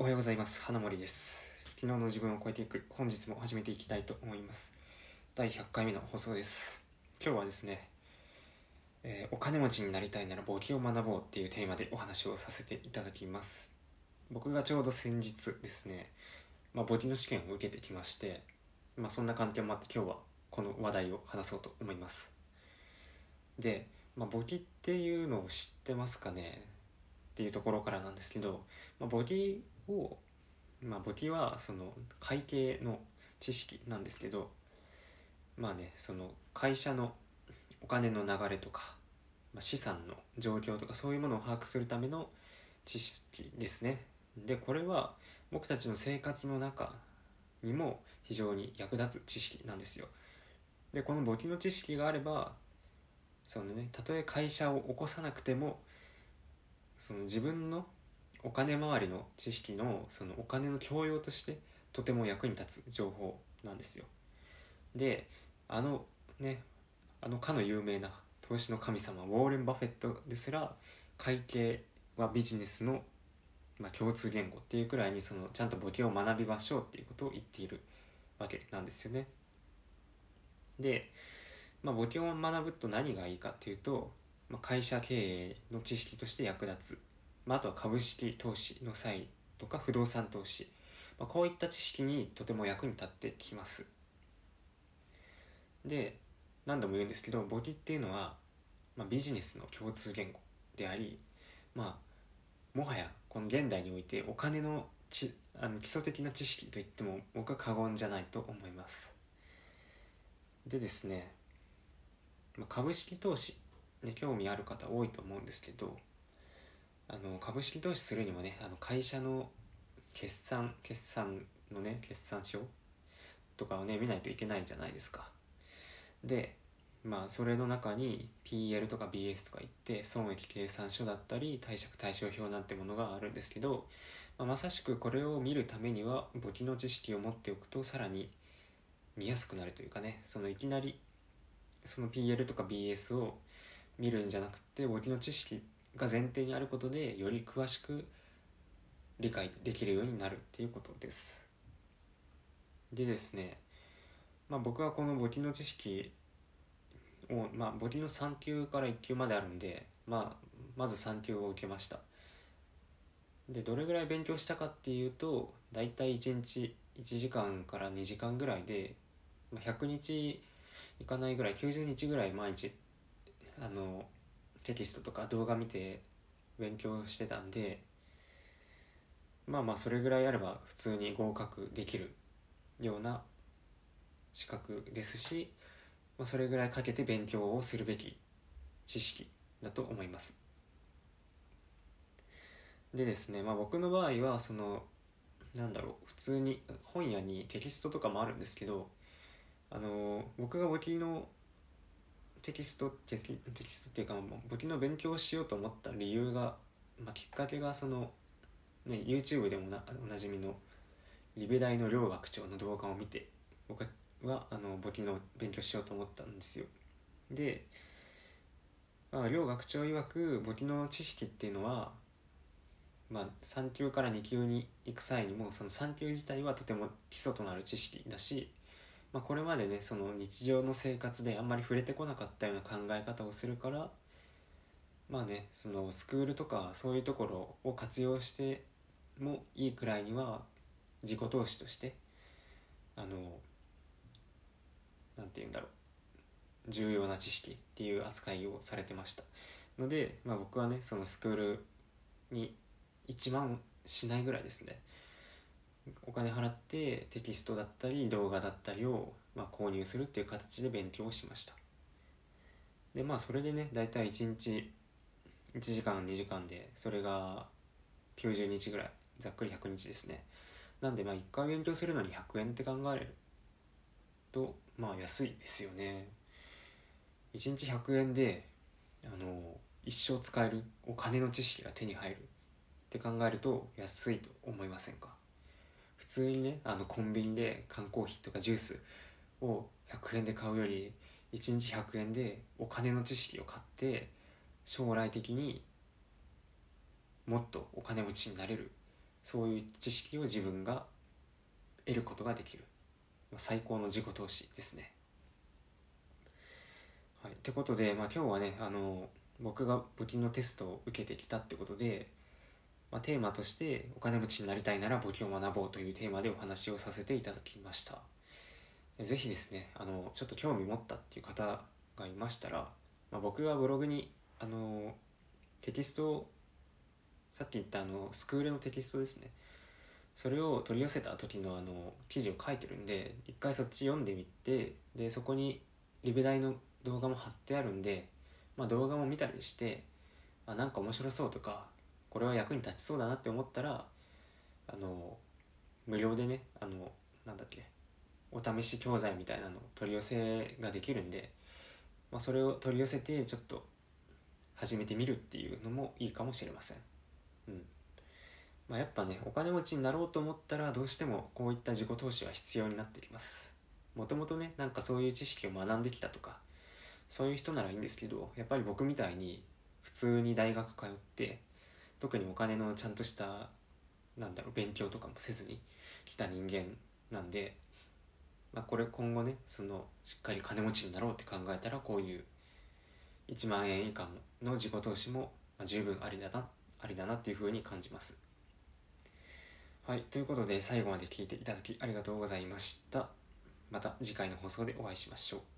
おはようございます。花森です。昨日の自分を超えていく本日も始めていきたいと思います。第100回目の放送です。今日はですね、えーお金持ちになりたいなら簿記を学ぼうっていうテーマでお話をさせていただきます。僕がちょうど先日ですね、まあ、簿記の試験を受けてきまして、まあ、そんな関係もあって今日はこの話題を話そうと思います。で、まあ、簿記っていうのを知ってますかね？っていうところからなんですけど、まあ、簿記を、まあ、簿記はその会計の知識なんですけどまあねその会社のお金の流れとか、まあ、資産の状況とかそういうものを把握するための知識ですね。でこれは僕たちの生活の中にも非常に役立つ知識なんですよ。でこの簿記の知識があればそのねたとえ会社を起こさなくてもその自分のお金回りの知識のそのお金の教養としてとても役に立つ情報なんですよ。であのねあのかの有名な投資の神様ウォーレン・バフェットですら会計はビジネスの、まあ、共通言語っていうくらいにそのちゃんと簿記を学びましょうっていうことを言っているわけなんですよね。で、まあ、簿記を学ぶと何がいいかっていうと、まあ、会社経営の知識として役立つ、まあ、あとは株式投資の際とか不動産投資、まあ、こういった知識にとても役に立ってきます。で何度も言うんですけど簿記っていうのは、まあ、ビジネスの共通言語でありまあもはやこの現代においてお金のちあの基礎的な知識と言っても僕は過言じゃないと思います。でですね株式投資に興味ある方多いと思うんですけどあの株式投資するにもねあの会社の決算決算のね決算書とかをね見ないといけないじゃないですか。でまあそれの中に PL とか BS とか言って損益計算書だったり貸借対照表なんてものがあるんですけど、まあ、まさしくこれを見るためには簿記の知識を持っておくとさらに見やすくなるというかねそのいきなりその PL とか BS を見るんじゃなくて簿記の知識ってが前提にあることでより詳しく理解できるようになるっていうことです。でですねまあ僕はこの簿記の知識をまあ簿記の3級から1級まであるんでまあまず3級を受けました。でどれぐらい勉強したかっていうと大体1日1時間から2時間ぐらいでまあ100日いかないぐらい90日ぐらい毎日あのテキストとか動画見て勉強してたんでまあまあそれぐらいあれば普通に合格できるような資格ですし、まあ、それぐらいかけて勉強をするべき知識だと思います。でですねまあ僕の場合はそのなんだろう普通に本屋にテキストとかもあるんですけどあの僕が簿記のテキストテキテキストっていうか簿記の勉強をしようと思った理由が、まあ、きっかけがその、ね、YouTube でもなおなじみのリベ大の両学長の動画を見て僕はあの簿記の勉強しようと思ったんですよ。で、まあ、両学長曰く簿記の知識っていうのは、まあ、3級から2級に行く際にもその3級自体はとても基礎となる知識だしまあ、これまでねその日常の生活であんまり触れてこなかったような考え方をするからまあねそのスクールとかそういうところを活用してもいいくらいには自己投資としてあのなんて言うんだろう重要な知識っていう扱いをされてました。ので、まあ、僕はねそのスクールに1万しないぐらいですね。お金払ってテキストだったり動画だったりを、まあ、購入するっていう形で勉強をしました。でまあそれでね大体1日1時間2時間でそれが90日ぐらい。ざっくり100日ですね。なんでまあ1回勉強するのに100円って考えるとまあ安いですよね。1日100円であの一生使えるお金の知識が手に入るって考えると安いと思いませんか？普通にねあのコンビニで缶コーヒーとかジュースを100円で買うより1日100円でお金の知識を買って将来的にもっとお金持ちになれるそういう知識を自分が得ることができる、最高の自己投資ですね。はい、ってことで、まあ、今日はねあの僕が募金のテストを受けてきたってことで、まあ、テーマとしてお金持ちになりたいなら募金を学ぼうというテーマでお話をさせていただきました。ぜひですねあのちょっと興味持ったっていう方がいましたら、まあ、僕がブログにあのテキストをさっき言ったあのスクールのテキストですね。それを取り寄せた時のあの記事を書いてるんで一回そっち読んでみてでそこにリベ大の動画も貼ってあるんでまあ、動画も見たりしてあなんか面白そうとかこれは役に立ちそうだなって思ったらあの無料でねあのなんだっけお試し教材みたいなの取り寄せができるんで、まあ、それを取り寄せてちょっと始めてみるっていうのもいいかもしれません。うんまあ、やっぱねお金持ちになろうと思ったらどうしてもこういった自己投資は必要になってきます。もともとねなんかそういう知識を学んできたとかそういう人ならいいんですけどやっぱり僕みたいに普通に大学通って特にお金のちゃんとしたなんだろう勉強とかもせずに来た人間なんで、まあ、これ今後ねそのしっかり金持ちになろうって考えたらこういう1万円以下の自己投資も十分ありだなありだなっていうふうに感じます。はい、ということで最後まで聞いていただきありがとうございました。また次回の放送でお会いしましょう。